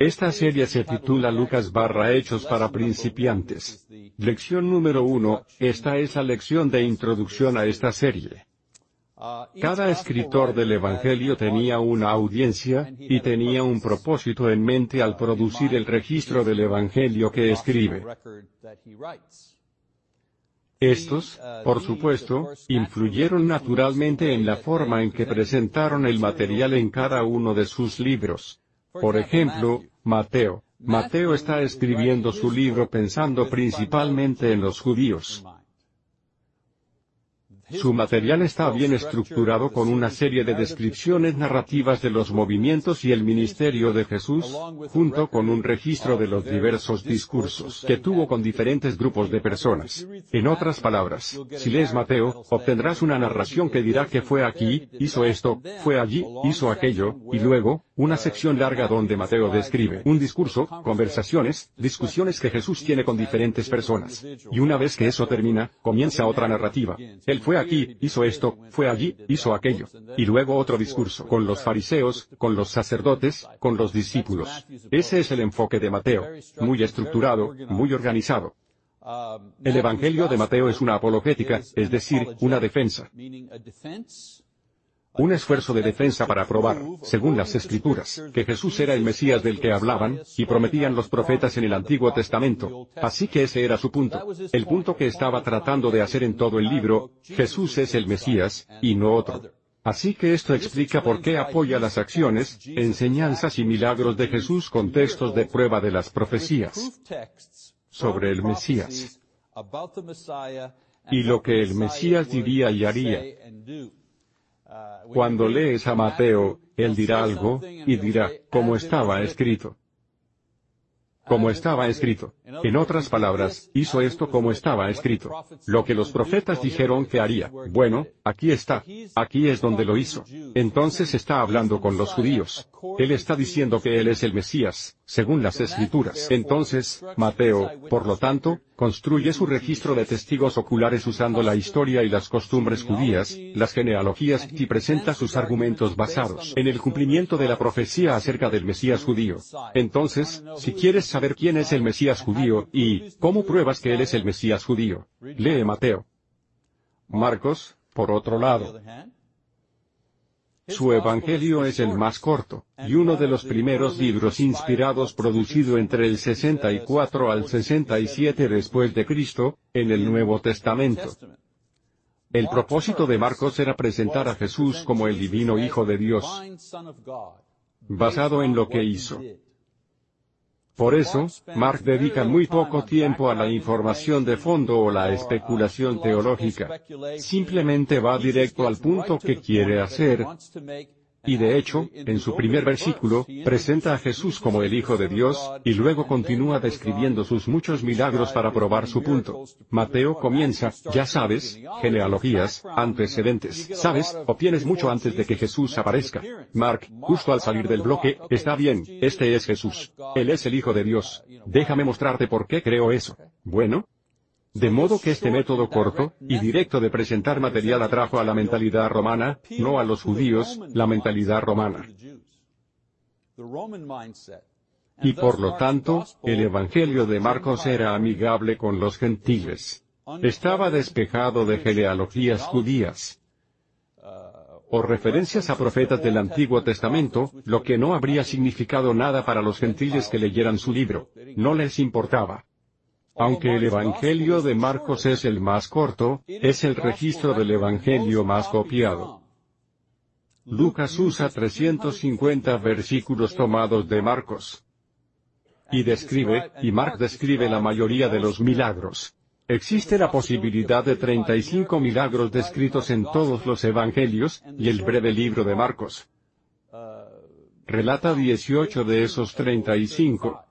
Esta serie se titula Lucas barra Hechos para principiantes. Lección número uno, esta es la lección de introducción a esta serie. Cada escritor del Evangelio tenía una audiencia, y tenía un propósito en mente al producir el registro del Evangelio que escribe. Estos, por supuesto, influyeron naturalmente en la forma en que presentaron el material en cada uno de sus libros. Por ejemplo, Mateo. Mateo está escribiendo su libro pensando principalmente en los judíos. Su material está bien estructurado con una serie de descripciones narrativas de los movimientos y el ministerio de Jesús, junto con un registro de los diversos discursos que tuvo con diferentes grupos de personas. En otras palabras, si lees Mateo, obtendrás una narración que dirá que fue aquí, hizo esto, fue allí, hizo aquello, y luego, una sección larga donde Mateo describe un discurso, conversaciones, discusiones que Jesús tiene con diferentes personas. Y una vez que eso termina, comienza otra narrativa. Él fue aquí, hizo esto, fue allí, hizo aquello. Y luego otro discurso con los fariseos, con los sacerdotes, con los discípulos. Ese es el enfoque de Mateo. Muy estructurado, muy organizado. El Evangelio de Mateo es una apologética, es decir, una defensa un esfuerzo de defensa para probar, según las Escrituras, que Jesús era el Mesías del que hablaban, y prometían los profetas en el Antiguo Testamento. Así que ese era su punto. El punto que estaba tratando de hacer en todo el libro, Jesús es el Mesías, y no otro. Así que esto explica por qué apoya las acciones, enseñanzas y milagros de Jesús con textos de prueba de las profecías sobre el Mesías y lo que el Mesías diría y haría. Cuando lees a Mateo, él dirá algo, y dirá, como estaba escrito. Como estaba escrito. En otras palabras, hizo esto como estaba escrito. Lo que los profetas dijeron que haría. Bueno, aquí está. Aquí es donde lo hizo. Entonces está hablando con los judíos. Él está diciendo que Él es el Mesías, según las Escrituras. Entonces, Mateo, por lo tanto, construye su registro de testigos oculares usando la historia y las costumbres judías, las genealogías y presenta sus argumentos basados en el cumplimiento de la profecía acerca del Mesías judío. Entonces, si quieres saber quién es el Mesías judío y cómo pruebas que Él es el Mesías judío, lee Mateo. Marcos, por otro lado, su Evangelio es el más corto, y uno de los primeros libros inspirados producido entre el 64 al 67 después de Cristo, en el Nuevo Testamento. El propósito de Marcos era presentar a Jesús como el divino Hijo de Dios, basado en lo que hizo. Por eso, Mark dedica muy poco tiempo a la información de fondo o la especulación teológica. Simplemente va directo al punto que quiere hacer, y de hecho, en su primer versículo, presenta a Jesús como el Hijo de Dios, y luego continúa describiendo sus muchos milagros para probar su punto. Mateo comienza, ya sabes, genealogías, antecedentes, sabes, obtienes mucho antes de que Jesús aparezca. Mark, justo al salir del bloque, está bien, este es Jesús. Él es el Hijo de Dios. Déjame mostrarte por qué creo eso. Bueno, de modo que este método corto y directo de presentar material atrajo a la mentalidad romana, no a los judíos, la mentalidad romana. Y por lo tanto, el Evangelio de Marcos era amigable con los gentiles. Estaba despejado de genealogías judías o referencias a profetas del Antiguo Testamento, lo que no habría significado nada para los gentiles que leyeran su libro. No les importaba. Aunque el Evangelio de Marcos es el más corto, es el registro del Evangelio más copiado. Lucas usa 350 versículos tomados de Marcos. Y describe, y Mark describe la mayoría de los milagros. Existe la posibilidad de 35 milagros descritos en todos los evangelios, y el breve libro de Marcos relata 18 de esos 35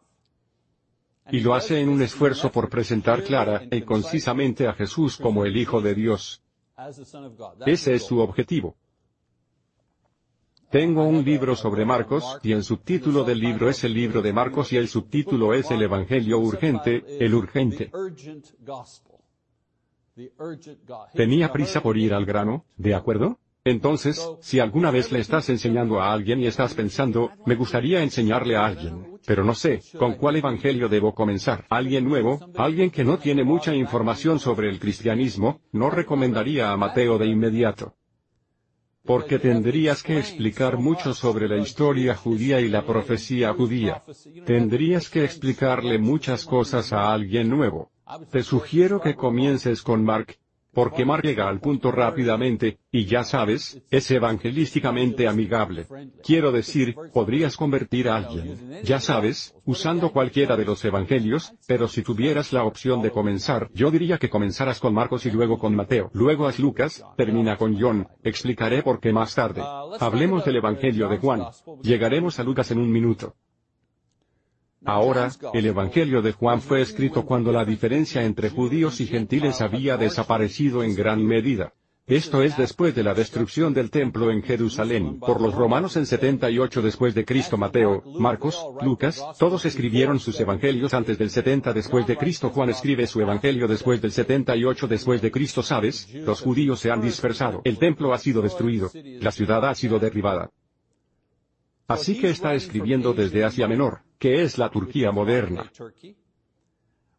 y lo hace en un esfuerzo por presentar clara y concisamente a Jesús como el Hijo de Dios. Ese es su objetivo. Tengo un libro sobre Marcos, y el subtítulo del libro es el libro de Marcos y el subtítulo es el Evangelio urgente, el urgente. Tenía prisa por ir al grano, ¿de acuerdo? Entonces, si alguna vez le estás enseñando a alguien y estás pensando, me gustaría enseñarle a alguien, pero no sé, ¿con cuál evangelio debo comenzar? Alguien nuevo, alguien que no tiene mucha información sobre el cristianismo, no recomendaría a Mateo de inmediato porque tendrías que explicar mucho sobre la historia judía y la profecía judía. Tendrías que explicarle muchas cosas a alguien nuevo. Te sugiero que comiences con Mark, porque Mark llega al punto rápidamente, y ya sabes, es evangelísticamente amigable. Quiero decir, podrías convertir a alguien, ya sabes, usando cualquiera de los evangelios, pero si tuvieras la opción de comenzar, yo diría que comenzaras con Marcos y luego con Mateo, luego haz Lucas, termina con John, explicaré por qué más tarde. Hablemos del evangelio de Juan. Llegaremos a Lucas en un minuto. Ahora, el Evangelio de Juan fue escrito cuando la diferencia entre judíos y gentiles había desaparecido en gran medida. Esto es después de la destrucción del templo en Jerusalén por los romanos en 78 después de Cristo Mateo, Marcos, Lucas, todos escribieron sus evangelios antes del 70 después de Cristo Juan escribe su evangelio después del 78 después de Cristo sabes, los judíos se han dispersado, el templo ha sido destruido, la ciudad ha sido derribada. Así que está escribiendo desde Asia Menor, que es la Turquía moderna,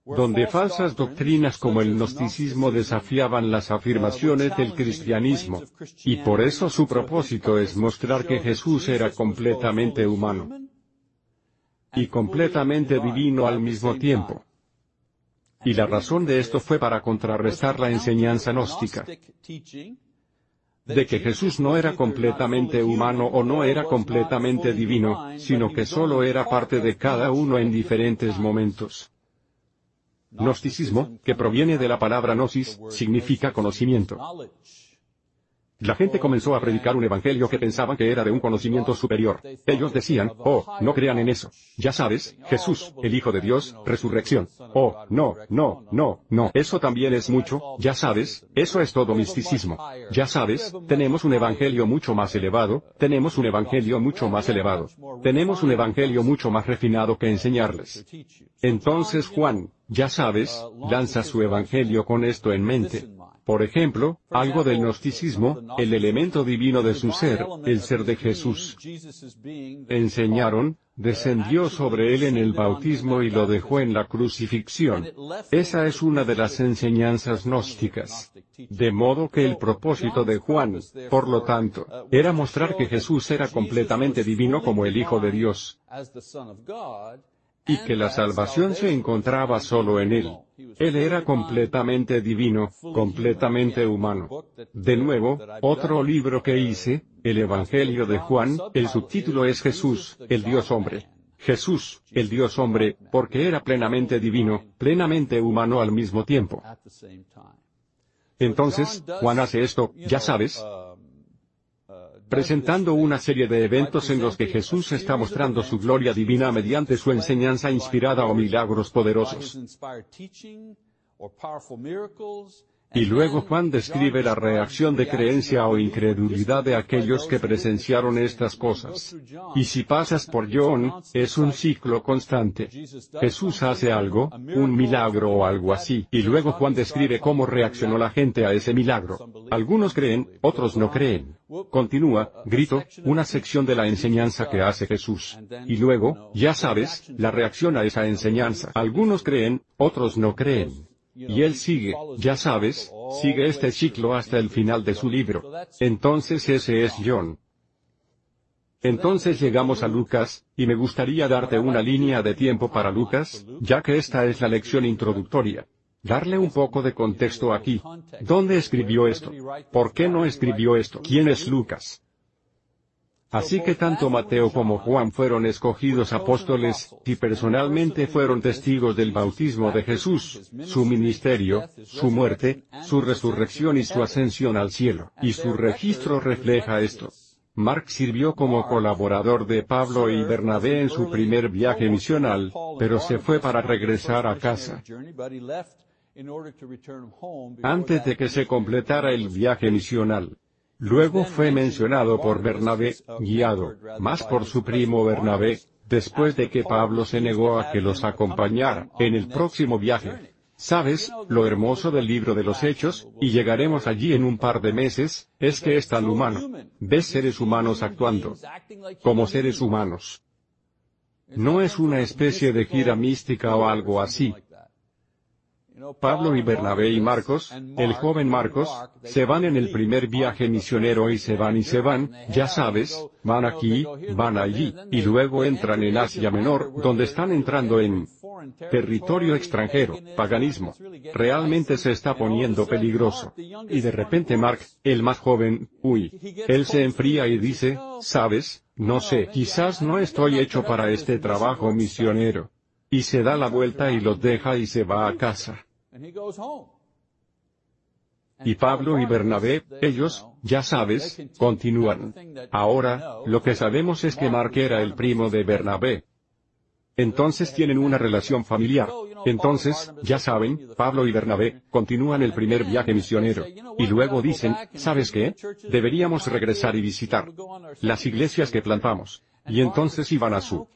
donde falsas doctrinas como el gnosticismo desafiaban las afirmaciones del cristianismo, y por eso su propósito es mostrar que Jesús era completamente humano y completamente divino al mismo tiempo. Y la razón de esto fue para contrarrestar la enseñanza gnóstica de que Jesús no era completamente humano o no era completamente divino, sino que solo era parte de cada uno en diferentes momentos. Gnosticismo, que proviene de la palabra gnosis, significa conocimiento. La gente comenzó a predicar un evangelio que pensaban que era de un conocimiento superior. Ellos decían, oh, no crean en eso. Ya sabes, Jesús, el Hijo de Dios, resurrección. Oh, no, no, no, no. Eso también es mucho, ya sabes, eso es todo misticismo. Ya sabes, tenemos un evangelio mucho más elevado, tenemos un evangelio mucho más elevado. Tenemos un evangelio mucho más refinado que enseñarles. Entonces Juan, ya sabes, lanza su evangelio con esto en mente. Por ejemplo, algo del gnosticismo, el elemento divino de su ser, el ser de Jesús. Enseñaron, descendió sobre él en el bautismo y lo dejó en la crucifixión. Esa es una de las enseñanzas gnósticas. De modo que el propósito de Juan, por lo tanto, era mostrar que Jesús era completamente divino como el Hijo de Dios y que la salvación se encontraba solo en Él. Él era completamente divino, completamente humano. De nuevo, otro libro que hice, el Evangelio de Juan, el subtítulo es Jesús, el Dios hombre. Jesús, el Dios hombre, porque era plenamente divino, plenamente humano al mismo tiempo. Entonces, Juan hace esto, ya sabes, presentando una serie de eventos en los que Jesús está mostrando su gloria divina mediante su enseñanza inspirada o milagros poderosos. Y luego Juan describe la reacción de creencia o incredulidad de aquellos que presenciaron estas cosas. Y si pasas por John, es un ciclo constante. Jesús hace algo, un milagro o algo así, y luego Juan describe cómo reaccionó la gente a ese milagro. Algunos creen, otros no creen. Continúa, grito, una sección de la enseñanza que hace Jesús. Y luego, ya sabes, la reacción a esa enseñanza. Algunos creen, otros no creen. Y él sigue, ya sabes, sigue este ciclo hasta el final de su libro. Entonces ese es John. Entonces llegamos a Lucas, y me gustaría darte una línea de tiempo para Lucas, ya que esta es la lección introductoria. Darle un poco de contexto aquí. ¿Dónde escribió esto? ¿Por qué no escribió esto? ¿Quién es Lucas? Así que tanto Mateo como Juan fueron escogidos apóstoles, y personalmente fueron testigos del bautismo de Jesús, su ministerio, su muerte, su resurrección y su ascensión al cielo, y su registro refleja esto. Mark sirvió como colaborador de Pablo y Bernabé en su primer viaje misional, pero se fue para regresar a casa. Antes de que se completara el viaje misional. Luego fue mencionado por Bernabé, guiado, más por su primo Bernabé, después de que Pablo se negó a que los acompañara, en el próximo viaje. ¿Sabes, lo hermoso del libro de los Hechos, y llegaremos allí en un par de meses, es que es tan humano. Ves seres humanos actuando como seres humanos. No es una especie de gira mística o algo así. Pablo y Bernabé y Marcos, el joven Marcos, se van en el primer viaje misionero y se van y se van, ya sabes, van aquí, van allí, y luego entran en Asia Menor, donde están entrando en territorio extranjero, paganismo. Realmente se está poniendo peligroso. Y de repente Mark, el más joven, uy, él se enfría y dice, sabes, no sé, quizás no estoy hecho para este trabajo misionero. Y se da la vuelta y los deja y se va a casa. Y Pablo y Bernabé, ellos, ya sabes, continúan. Ahora, lo que sabemos es que Mark era el primo de Bernabé. Entonces tienen una relación familiar. Entonces, ya saben, Pablo y Bernabé, continúan el primer viaje misionero. Y luego dicen, ¿sabes qué? Deberíamos regresar y visitar las iglesias que plantamos. Y entonces iban a su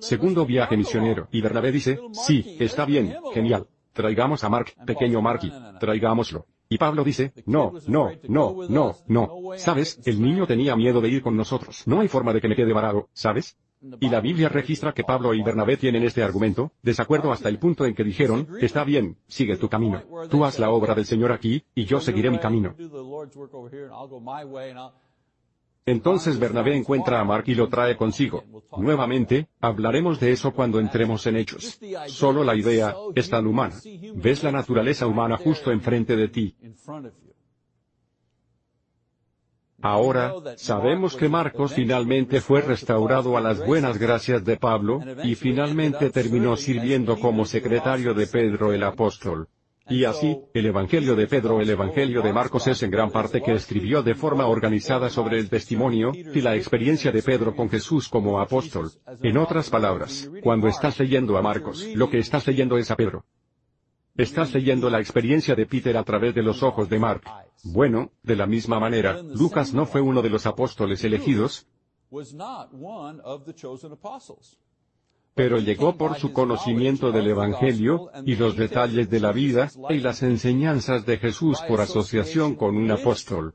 segundo viaje misionero. Y Bernabé dice, sí, está bien, genial. Traigamos a Mark, pequeño Marky, traigámoslo. Y Pablo dice, no, no, no, no, no. ¿Sabes? El niño tenía miedo de ir con nosotros. No hay forma de que me quede varado, ¿sabes? Y la Biblia registra que Pablo y Bernabé tienen este argumento, desacuerdo hasta el punto en que dijeron, está bien, sigue tu camino. Tú haz la obra del Señor aquí, y yo seguiré mi camino. Entonces Bernabé encuentra a Mark y lo trae consigo. Nuevamente, hablaremos de eso cuando entremos en hechos. Solo la idea, es tan humana. Ves la naturaleza humana justo enfrente de ti. Ahora, sabemos que Marcos finalmente fue restaurado a las buenas gracias de Pablo, y finalmente terminó sirviendo como secretario de Pedro el apóstol. Y así, el Evangelio de Pedro, el Evangelio de Marcos es en gran parte que escribió de forma organizada sobre el testimonio, y la experiencia de Pedro con Jesús como apóstol. En otras palabras, cuando estás leyendo a Marcos, lo que estás leyendo es a Pedro. Estás leyendo la experiencia de Peter a través de los ojos de Mark. Bueno, de la misma manera, Lucas no fue uno de los apóstoles elegidos, pero llegó por su conocimiento del Evangelio, y los detalles de la vida, y las enseñanzas de Jesús por asociación con un apóstol.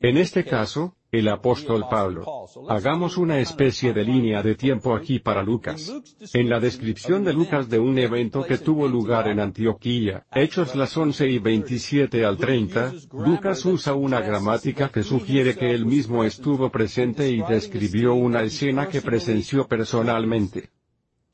En este caso, el apóstol Pablo. Hagamos una especie de línea de tiempo aquí para Lucas. En la descripción de Lucas de un evento que tuvo lugar en Antioquía, Hechos las 11 y 27 al 30, Lucas usa una gramática que sugiere que él mismo estuvo presente y describió una escena que presenció personalmente.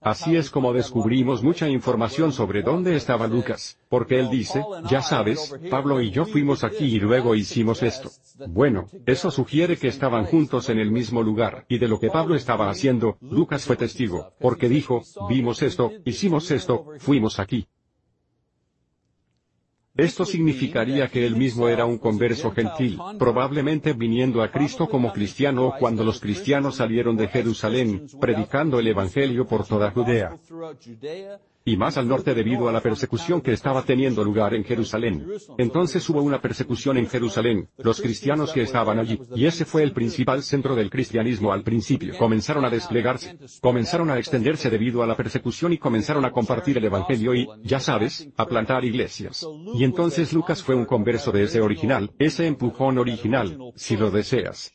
Así es como descubrimos mucha información sobre dónde estaba Lucas, porque él dice, ya sabes, Pablo y yo fuimos aquí y luego hicimos esto. Bueno, eso sugiere que estaban juntos en el mismo lugar, y de lo que Pablo estaba haciendo, Lucas fue testigo, porque dijo, vimos esto, hicimos esto, fuimos aquí. Esto significaría que él mismo era un converso gentil, probablemente viniendo a Cristo como cristiano cuando los cristianos salieron de Jerusalén, predicando el Evangelio por toda Judea y más al norte debido a la persecución que estaba teniendo lugar en Jerusalén. Entonces hubo una persecución en Jerusalén, los cristianos que estaban allí, y ese fue el principal centro del cristianismo al principio. Comenzaron a desplegarse, comenzaron a extenderse debido a la persecución y comenzaron a compartir el Evangelio y, ya sabes, a plantar iglesias. Y entonces Lucas fue un converso de ese original, ese empujón original, si lo deseas.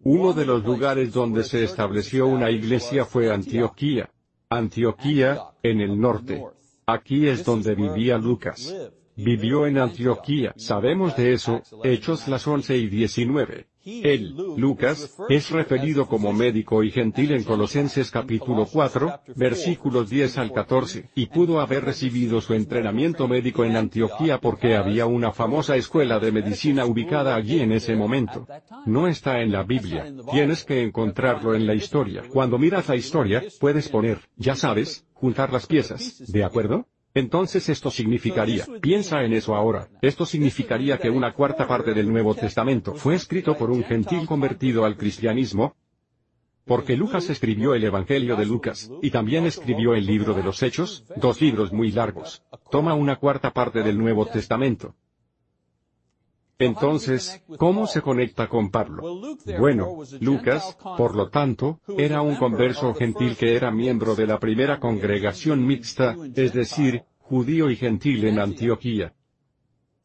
Uno de los lugares donde se estableció una iglesia fue Antioquía. Antioquía, en el norte. Aquí es donde vivía Lucas. Vivió en Antioquía, sabemos de eso, Hechos las 11 y 19. Él, Lucas, es referido como médico y gentil en Colosenses capítulo 4, versículos 10 al 14, y pudo haber recibido su entrenamiento médico en Antioquía porque había una famosa escuela de medicina ubicada allí en ese momento. No está en la Biblia, tienes que encontrarlo en la historia. Cuando miras la historia, puedes poner, ya sabes, juntar las piezas, ¿de acuerdo? Entonces esto significaría, piensa en eso ahora, esto significaría que una cuarta parte del Nuevo Testamento fue escrito por un gentil convertido al cristianismo, porque Lucas escribió el Evangelio de Lucas, y también escribió el libro de los Hechos, dos libros muy largos. Toma una cuarta parte del Nuevo Testamento. Entonces, ¿cómo se conecta con Pablo? Bueno, Lucas, por lo tanto, era un converso gentil que era miembro de la primera congregación mixta, es decir, judío y gentil en Antioquía.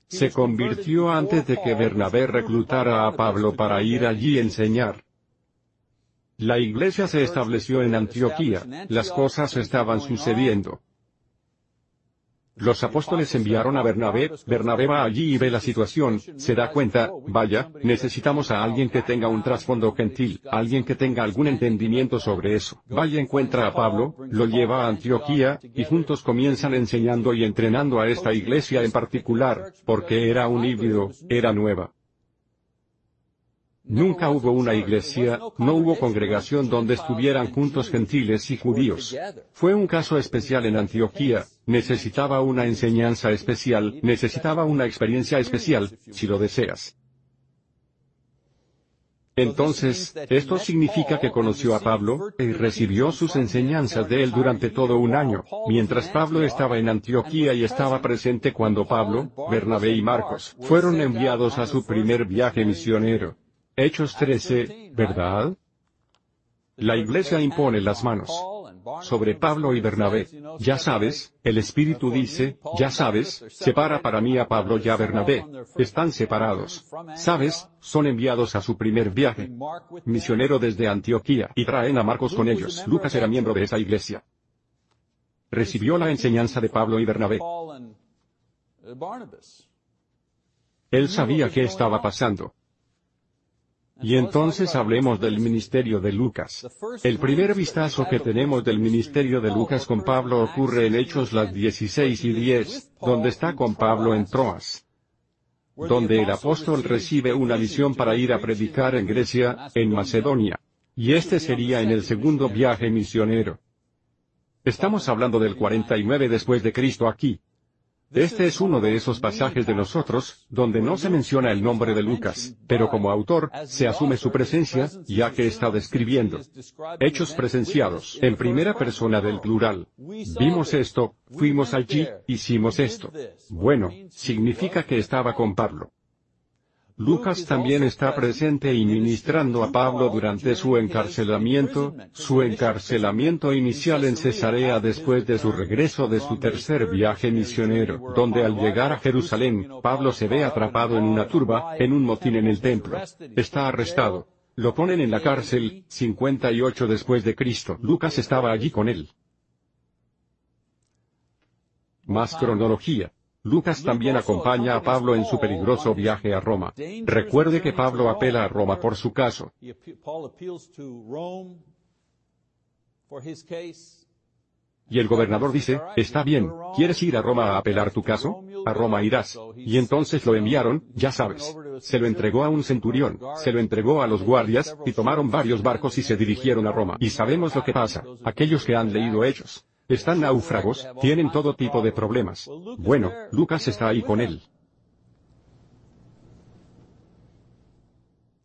Se convirtió antes de que Bernabé reclutara a Pablo para ir allí a enseñar. La iglesia se estableció en Antioquía, las cosas estaban sucediendo. Los apóstoles enviaron a Bernabé, Bernabé va allí y ve la situación, se da cuenta, vaya, necesitamos a alguien que tenga un trasfondo gentil, alguien que tenga algún entendimiento sobre eso. Vaya encuentra a Pablo, lo lleva a Antioquía, y juntos comienzan enseñando y entrenando a esta iglesia en particular, porque era un híbrido, era nueva. Nunca hubo una iglesia, no hubo congregación donde estuvieran juntos gentiles y judíos. Fue un caso especial en Antioquía, necesitaba una enseñanza especial, necesitaba una experiencia especial, si lo deseas. Entonces, esto significa que conoció a Pablo, y recibió sus enseñanzas de él durante todo un año, mientras Pablo estaba en Antioquía y estaba presente cuando Pablo, Bernabé y Marcos fueron enviados a su primer viaje misionero. Hechos 13, ¿verdad? La iglesia impone las manos sobre Pablo y Bernabé. Ya sabes, el Espíritu dice, ya sabes, separa para mí a Pablo y a Bernabé. Están separados. Sabes, son enviados a su primer viaje. Misionero desde Antioquía y traen a Marcos con ellos. Lucas era miembro de esa iglesia. Recibió la enseñanza de Pablo y Bernabé. Él sabía qué estaba pasando. Y entonces hablemos del ministerio de Lucas. El primer vistazo que tenemos del ministerio de Lucas con Pablo ocurre en Hechos las 16 y 10, donde está con Pablo en Troas. Donde el apóstol recibe una visión para ir a predicar en Grecia, en Macedonia. Y este sería en el segundo viaje misionero. Estamos hablando del 49 después de Cristo aquí. Este es uno de esos pasajes de nosotros, donde no se menciona el nombre de Lucas, pero como autor, se asume su presencia, ya que está describiendo hechos presenciados en primera persona del plural. Vimos esto, fuimos allí, hicimos esto. Bueno, significa que estaba con Pablo. Lucas también está presente y ministrando a Pablo durante su encarcelamiento, su encarcelamiento inicial en Cesarea después de su regreso de su tercer viaje misionero, donde al llegar a Jerusalén, Pablo se ve atrapado en una turba, en un motín en el templo. Está arrestado. Lo ponen en la cárcel, 58 después de Cristo. Lucas estaba allí con él. Más cronología. Lucas también acompaña a Pablo en su peligroso viaje a Roma. Recuerde que Pablo apela a Roma por su caso. Y el gobernador dice, está bien, ¿quieres ir a Roma a apelar tu caso? A Roma irás. Y entonces lo enviaron, ya sabes. Se lo entregó a un centurión, se lo entregó a los guardias, y tomaron varios barcos y se dirigieron a Roma. Y sabemos lo que pasa, aquellos que han leído Hechos. Están náufragos, tienen todo tipo de problemas. Bueno, Lucas está ahí con él.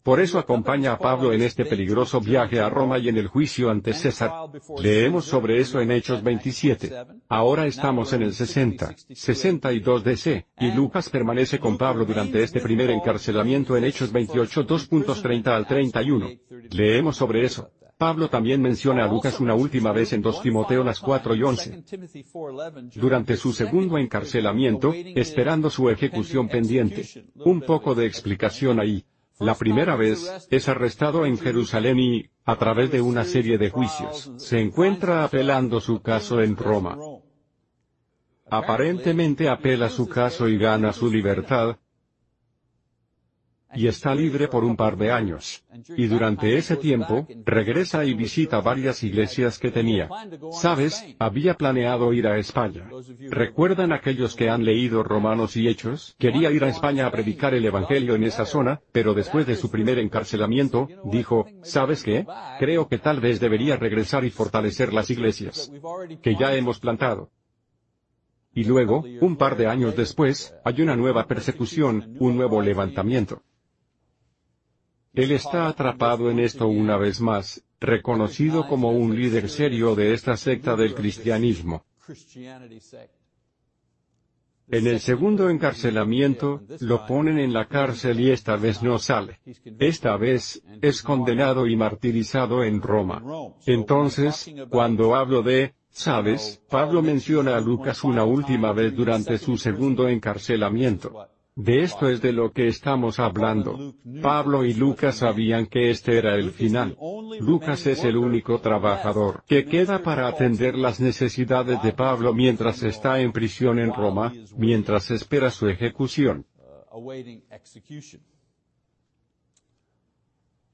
Por eso acompaña a Pablo en este peligroso viaje a Roma y en el juicio ante César. Leemos sobre eso en Hechos 27. Ahora estamos en el 60, 62 DC, y Lucas permanece con Pablo durante este primer encarcelamiento en Hechos 28 2.30 al 31. Leemos sobre eso. Pablo también menciona a Lucas una última vez en 2 Timoteo las 4 y 11. Durante su segundo encarcelamiento, esperando su ejecución pendiente. Un poco de explicación ahí. La primera vez, es arrestado en Jerusalén y, a través de una serie de juicios, se encuentra apelando su caso en Roma. Aparentemente apela su caso y gana su libertad, y está libre por un par de años. Y durante ese tiempo, regresa y visita varias iglesias que tenía. Sabes, había planeado ir a España. ¿Recuerdan aquellos que han leído Romanos y Hechos? Quería ir a España a predicar el Evangelio en esa zona, pero después de su primer encarcelamiento, dijo, ¿sabes qué? Creo que tal vez debería regresar y fortalecer las iglesias que ya hemos plantado. Y luego, un par de años después, hay una nueva persecución, un nuevo levantamiento. Él está atrapado en esto una vez más, reconocido como un líder serio de esta secta del cristianismo. En el segundo encarcelamiento, lo ponen en la cárcel y esta vez no sale. Esta vez, es condenado y martirizado en Roma. Entonces, cuando hablo de, sabes, Pablo menciona a Lucas una última vez durante su segundo encarcelamiento. De esto es de lo que estamos hablando. Pablo y Lucas sabían que este era el final. Lucas es el único trabajador que queda para atender las necesidades de Pablo mientras está en prisión en Roma, mientras espera su ejecución.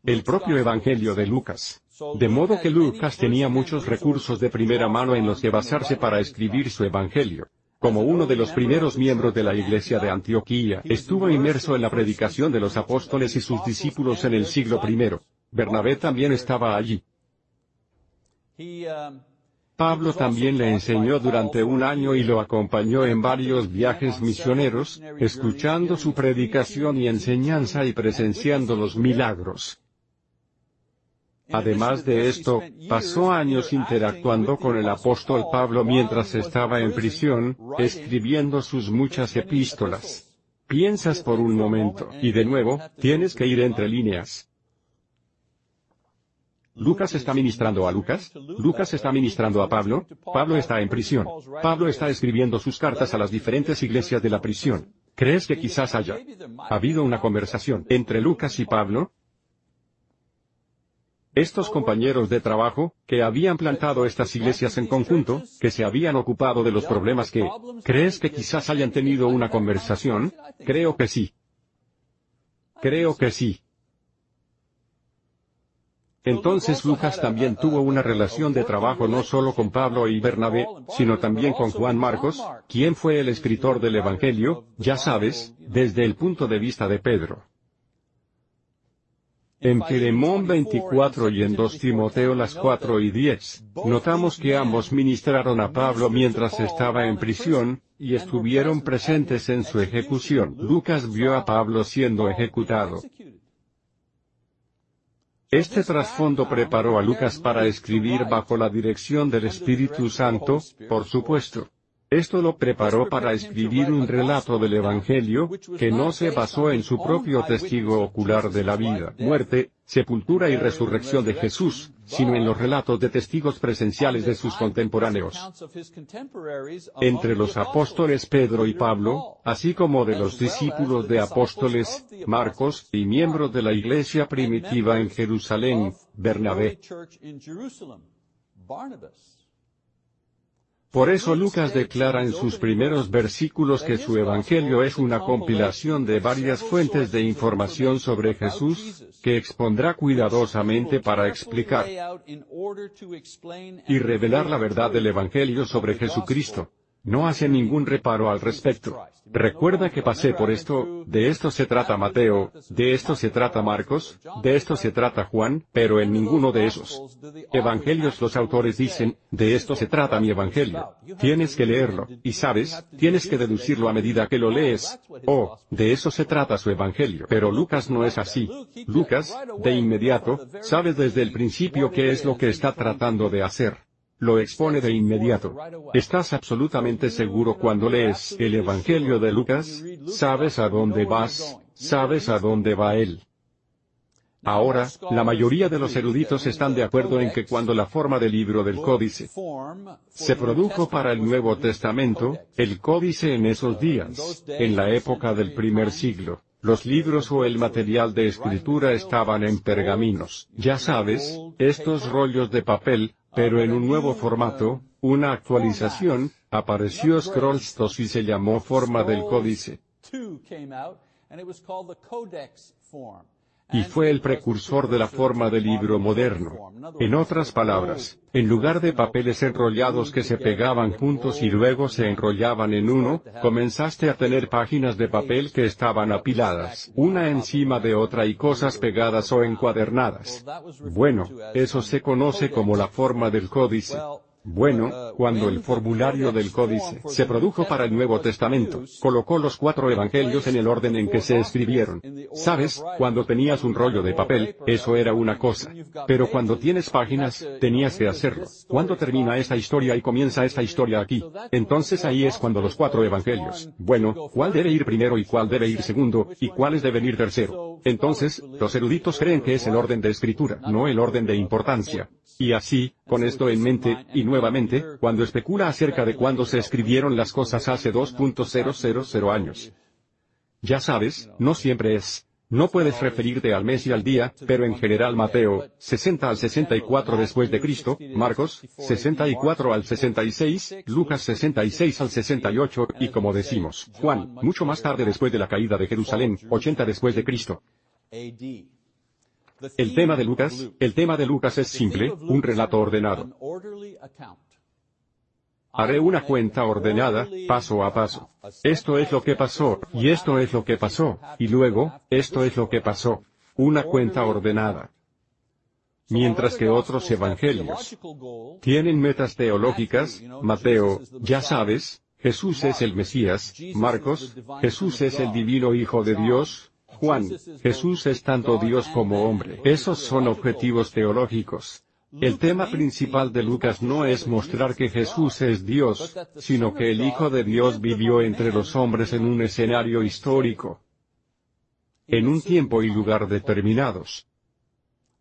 El propio Evangelio de Lucas. De modo que Lucas tenía muchos recursos de primera mano en los que basarse para escribir su Evangelio. Como uno de los primeros miembros de la iglesia de Antioquía, estuvo inmerso en la predicación de los apóstoles y sus discípulos en el siglo I. Bernabé también estaba allí. Pablo también le enseñó durante un año y lo acompañó en varios viajes misioneros, escuchando su predicación y enseñanza y presenciando los milagros. Además de esto, pasó años interactuando con el apóstol Pablo mientras estaba en prisión, escribiendo sus muchas epístolas. Piensas por un momento, y de nuevo, tienes que ir entre líneas. Lucas está ministrando a Lucas, Lucas está ministrando a Pablo, Pablo está en prisión, Pablo está escribiendo sus cartas a las diferentes iglesias de la prisión. ¿Crees que quizás haya habido una conversación entre Lucas y Pablo? Estos compañeros de trabajo, que habían plantado estas iglesias en conjunto, que se habían ocupado de los problemas que, ¿crees que quizás hayan tenido una conversación? Creo que sí. Creo que sí. Entonces Lucas también tuvo una relación de trabajo no solo con Pablo y Bernabé, sino también con Juan Marcos, quien fue el escritor del Evangelio, ya sabes, desde el punto de vista de Pedro. En Filemón 24 y en 2 Timoteo las 4 y 10, notamos que ambos ministraron a Pablo mientras estaba en prisión, y estuvieron presentes en su ejecución. Lucas vio a Pablo siendo ejecutado. Este trasfondo preparó a Lucas para escribir bajo la dirección del Espíritu Santo, por supuesto. Esto lo preparó para escribir un relato del Evangelio, que no se basó en su propio testigo ocular de la vida, muerte, sepultura y resurrección de Jesús, sino en los relatos de testigos presenciales de sus contemporáneos. Entre los apóstoles Pedro y Pablo, así como de los discípulos de apóstoles, Marcos, y miembros de la iglesia primitiva en Jerusalén, Bernabé. Por eso Lucas declara en sus primeros versículos que su Evangelio es una compilación de varias fuentes de información sobre Jesús, que expondrá cuidadosamente para explicar y revelar la verdad del Evangelio sobre Jesucristo. No hace ningún reparo al respecto. Recuerda que pasé por esto, de esto se trata Mateo, de esto se trata Marcos, de esto se trata Juan, pero en ninguno de esos evangelios los autores dicen, de esto se trata mi evangelio. Tienes que leerlo, y sabes, tienes que deducirlo a medida que lo lees. Oh, de eso se trata su evangelio. Pero Lucas no es así. Lucas, de inmediato, sabe desde el principio qué es lo que está tratando de hacer lo expone de inmediato. ¿Estás absolutamente seguro cuando lees el Evangelio de Lucas? ¿Sabes a dónde vas? ¿Sabes a dónde va él? Ahora, la mayoría de los eruditos están de acuerdo en que cuando la forma del libro del códice se produjo para el Nuevo Testamento, el códice en esos días, en la época del primer siglo, los libros o el material de escritura estaban en pergaminos. Ya sabes, estos rollos de papel, pero en un nuevo formato, una actualización, apareció Scrollstos y se llamó forma del códice. Y fue el precursor de la forma del libro moderno. En otras palabras, en lugar de papeles enrollados que se pegaban juntos y luego se enrollaban en uno, comenzaste a tener páginas de papel que estaban apiladas, una encima de otra y cosas pegadas o encuadernadas. Bueno, eso se conoce como la forma del códice. Bueno, cuando el formulario del códice se produjo para el Nuevo Testamento, colocó los cuatro evangelios en el orden en que se escribieron. Sabes, cuando tenías un rollo de papel, eso era una cosa. Pero cuando tienes páginas, tenías que hacerlo. ¿Cuándo termina esta historia y comienza esta historia aquí? Entonces ahí es cuando los cuatro evangelios. Bueno, ¿cuál debe ir primero y cuál debe ir segundo, y cuáles deben ir tercero? Entonces, los eruditos creen que es el orden de escritura, no el orden de importancia. Y así, con esto en mente, y nuevamente, cuando especula acerca de cuándo se escribieron las cosas hace 2.000 años. Ya sabes, no siempre es. No puedes referirte al mes y al día, pero en general Mateo, 60 al 64 después de Cristo, Marcos, 64 al 66, Lucas 66 al 68, y como decimos, Juan, mucho más tarde después de la caída de Jerusalén, 80 después de Cristo. El tema de Lucas, el tema de Lucas es simple, un relato ordenado. Haré una cuenta ordenada, paso a paso. Esto es lo que pasó, y esto es lo que pasó, y luego, esto es lo que pasó. Una cuenta ordenada. Mientras que otros evangelios tienen metas teológicas, Mateo, ya sabes, Jesús es el Mesías, Marcos, Jesús es el divino Hijo de Dios, Juan, Jesús es tanto Dios como hombre. Esos son objetivos teológicos. El tema principal de Lucas no es mostrar que Jesús es Dios, sino que el Hijo de Dios vivió entre los hombres en un escenario histórico, en un tiempo y lugar determinados.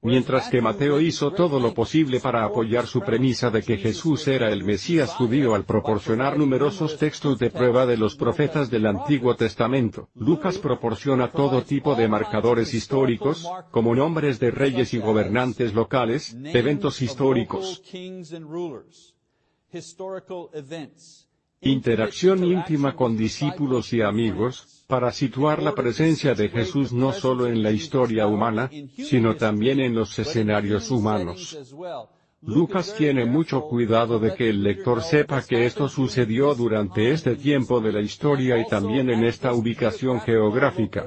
Mientras que Mateo hizo todo lo posible para apoyar su premisa de que Jesús era el Mesías judío al proporcionar numerosos textos de prueba de los profetas del Antiguo Testamento, Lucas proporciona todo tipo de marcadores históricos, como nombres de reyes y gobernantes locales, eventos históricos, interacción íntima con discípulos y amigos, para situar la presencia de Jesús no solo en la historia humana, sino también en los escenarios humanos. Lucas tiene mucho cuidado de que el lector sepa que esto sucedió durante este tiempo de la historia y también en esta ubicación geográfica.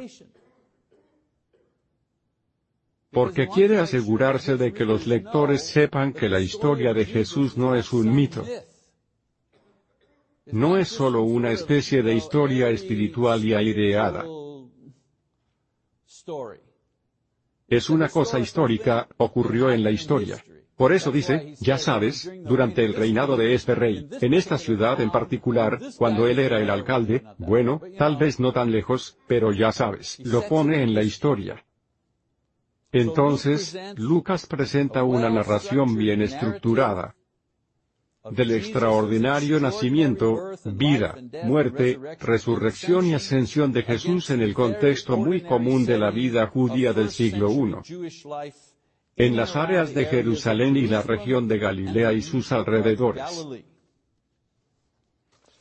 Porque quiere asegurarse de que los lectores sepan que la historia de Jesús no es un mito, no es solo una especie de historia espiritual y aireada. Es una cosa histórica, ocurrió en la historia. Por eso dice, ya sabes, durante el reinado de este rey, en esta ciudad en particular, cuando él era el alcalde, bueno, tal vez no tan lejos, pero ya sabes, lo pone en la historia. Entonces, Lucas presenta una narración bien estructurada del extraordinario nacimiento, vida, muerte, resurrección y ascensión de Jesús en el contexto muy común de la vida judía del siglo I. En las áreas de Jerusalén y la región de Galilea y sus alrededores.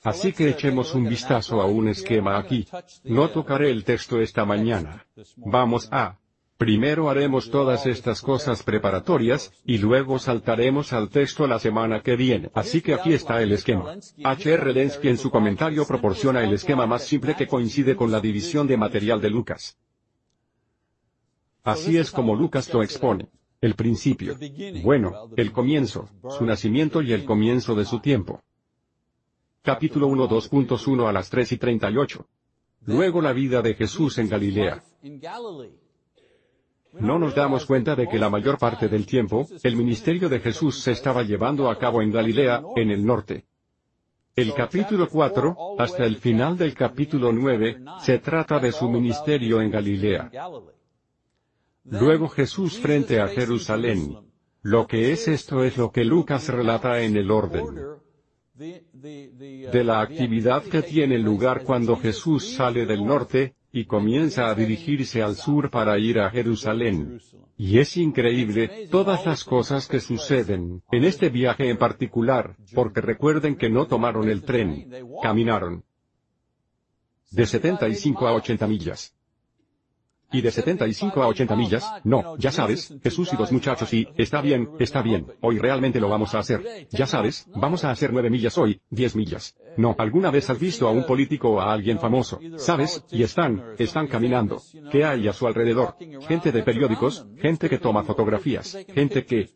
Así que echemos un vistazo a un esquema aquí. No tocaré el texto esta mañana. Vamos a Primero haremos todas estas cosas preparatorias, y luego saltaremos al texto la semana que viene. Así que aquí está el esquema. H.R. Lenski en su comentario proporciona el esquema más simple que coincide con la división de material de Lucas. Así es como Lucas lo expone. El principio. Bueno, el comienzo, su nacimiento y el comienzo de su tiempo. Capítulo 1 2.1 a las 3 y 38. Luego la vida de Jesús en Galilea. No nos damos cuenta de que la mayor parte del tiempo, el ministerio de Jesús se estaba llevando a cabo en Galilea, en el norte. El capítulo 4, hasta el final del capítulo 9, se trata de su ministerio en Galilea. Luego Jesús frente a Jerusalén. Lo que es esto es lo que Lucas relata en el orden de la actividad que tiene lugar cuando Jesús sale del norte, y comienza a dirigirse al sur para ir a Jerusalén. Y es increíble, todas las cosas que suceden, en este viaje en particular, porque recuerden que no tomaron el tren, caminaron. De 75 a 80 millas y de 75 a 80 millas, no, ya sabes, Jesús y dos muchachos y, está bien, está bien, hoy realmente lo vamos a hacer. Ya sabes, vamos a hacer 9 millas hoy, 10 millas. No, ¿alguna vez has visto a un político o a alguien famoso? ¿Sabes? Y están, están caminando. ¿Qué hay a su alrededor? Gente de periódicos, gente que toma fotografías, gente que...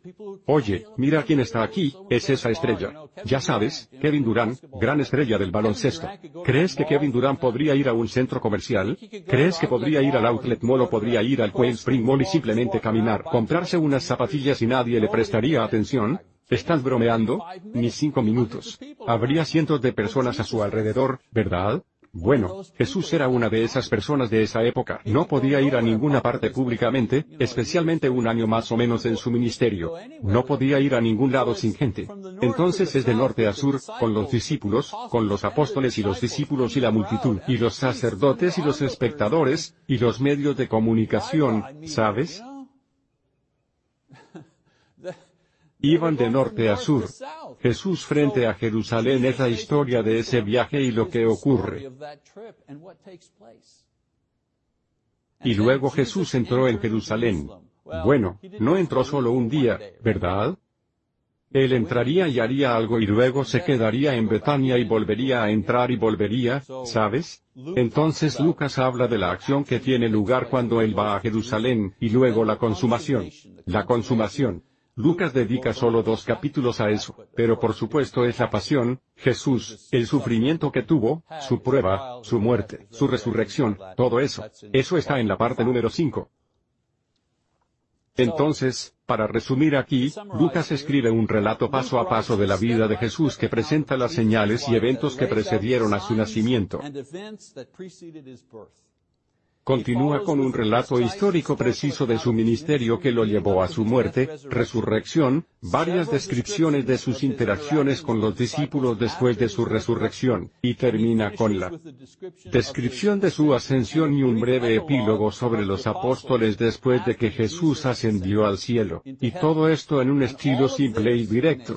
Oye, mira quién está aquí, es esa estrella. Ya sabes, Kevin Durant, gran estrella del baloncesto. ¿Crees que Kevin Durant podría ir a un centro comercial? ¿Crees que podría ir al outlet Molo podría ir al Spring Mall y simplemente caminar, comprarse unas zapatillas y nadie le prestaría atención? ¿Estás bromeando? Ni cinco minutos. Habría cientos de personas a su alrededor, ¿verdad? Bueno, Jesús era una de esas personas de esa época. No podía ir a ninguna parte públicamente, especialmente un año más o menos en su ministerio. No podía ir a ningún lado sin gente. Entonces es de norte a sur, con los discípulos, con los apóstoles y los discípulos y la multitud, y los sacerdotes y los espectadores, y los medios de comunicación, ¿sabes? Iban de norte a sur. Jesús frente a Jerusalén es la historia de ese viaje y lo que ocurre. Y luego Jesús entró en Jerusalén. Bueno, no entró solo un día, ¿verdad? Él entraría y haría algo y luego se quedaría en Betania y volvería a entrar y volvería, ¿sabes? Entonces Lucas habla de la acción que tiene lugar cuando él va a Jerusalén, y luego la consumación. La consumación. Lucas dedica solo dos capítulos a eso, pero por supuesto es la pasión, Jesús, el sufrimiento que tuvo, su prueba, su muerte, su resurrección, todo eso. Eso está en la parte número 5. Entonces, para resumir aquí, Lucas escribe un relato paso a paso de la vida de Jesús que presenta las señales y eventos que precedieron a su nacimiento. Continúa con un relato histórico preciso de su ministerio que lo llevó a su muerte, resurrección, varias descripciones de sus interacciones con los discípulos después de su resurrección, y termina con la descripción de su ascensión y un breve epílogo sobre los apóstoles después de que Jesús ascendió al cielo, y todo esto en un estilo simple y directo,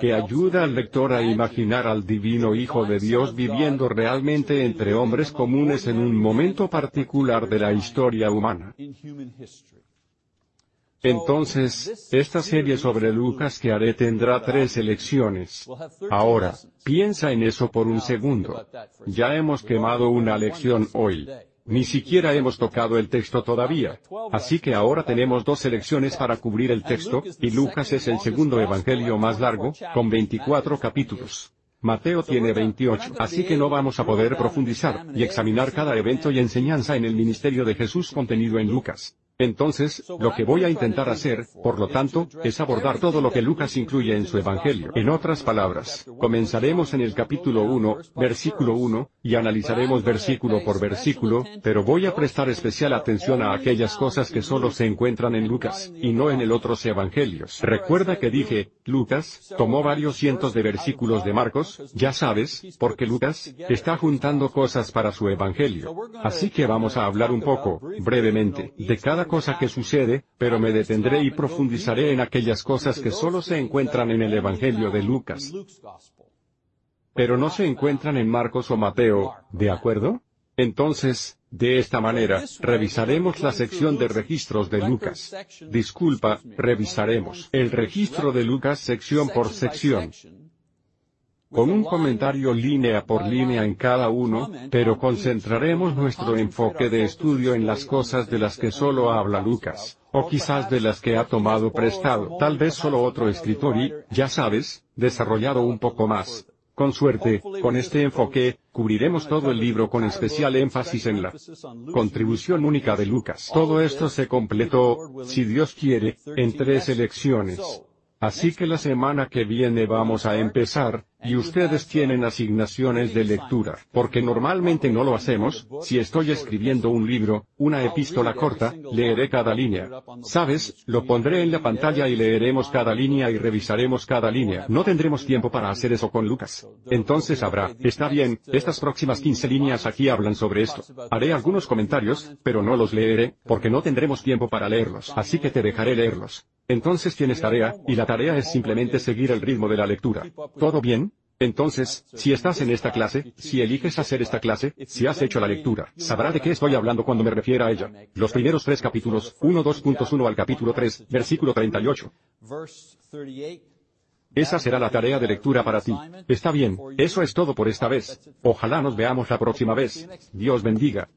que ayuda al lector a imaginar al divino Hijo de Dios viviendo realmente entre hombres comunes en un momento particular de la historia humana. Entonces, esta serie sobre Lucas que haré tendrá tres elecciones. Ahora, piensa en eso por un segundo. Ya hemos quemado una lección hoy. Ni siquiera hemos tocado el texto todavía. Así que ahora tenemos dos elecciones para cubrir el texto, y Lucas es el segundo evangelio más largo, con 24 capítulos. Mateo tiene 28, así que no vamos a poder profundizar y examinar cada evento y enseñanza en el ministerio de Jesús contenido en Lucas. Entonces, lo que voy a intentar hacer, por lo tanto, es abordar todo lo que Lucas incluye en su Evangelio. En otras palabras, comenzaremos en el capítulo 1, versículo 1, y analizaremos versículo por versículo, pero voy a prestar especial atención a aquellas cosas que solo se encuentran en Lucas, y no en el otros Evangelios. Recuerda que dije, Lucas, tomó varios cientos de versículos de Marcos, ya sabes, porque Lucas, está juntando cosas para su Evangelio. Así que vamos a hablar un poco, brevemente, de cada cosa que sucede, pero me detendré y profundizaré en aquellas cosas que solo se encuentran en el Evangelio de Lucas. Pero no se encuentran en Marcos o Mateo, ¿de acuerdo? Entonces, de esta manera, revisaremos la sección de registros de Lucas. Disculpa, revisaremos el registro de Lucas sección por sección con un comentario línea por línea en cada uno, pero concentraremos nuestro enfoque de estudio en las cosas de las que solo habla Lucas, o quizás de las que ha tomado prestado tal vez solo otro escritor y, ya sabes, desarrollado un poco más. Con suerte, con este enfoque, cubriremos todo el libro con especial énfasis en la contribución única de Lucas. Todo esto se completó, si Dios quiere, en tres elecciones. Así que la semana que viene vamos a empezar, y ustedes tienen asignaciones de lectura, porque normalmente no lo hacemos, si estoy escribiendo un libro, una epístola corta, leeré cada línea. ¿Sabes? Lo pondré en la pantalla y leeremos cada línea y revisaremos cada línea. No tendremos tiempo para hacer eso con Lucas. Entonces habrá, está bien, estas próximas 15 líneas aquí hablan sobre esto. Haré algunos comentarios, pero no los leeré, porque no tendremos tiempo para leerlos, así que te dejaré leerlos. Entonces tienes tarea, y la tarea es simplemente seguir el ritmo de la lectura. ¿Todo bien? Entonces, si estás en esta clase, si eliges hacer esta clase, si has hecho la lectura, sabrá de qué estoy hablando cuando me refiera a ella. Los primeros tres capítulos, 1 2.1 al capítulo 3, versículo 38. Esa será la tarea de lectura para ti. Está bien, eso es todo por esta vez. Ojalá nos veamos la próxima vez. Dios bendiga.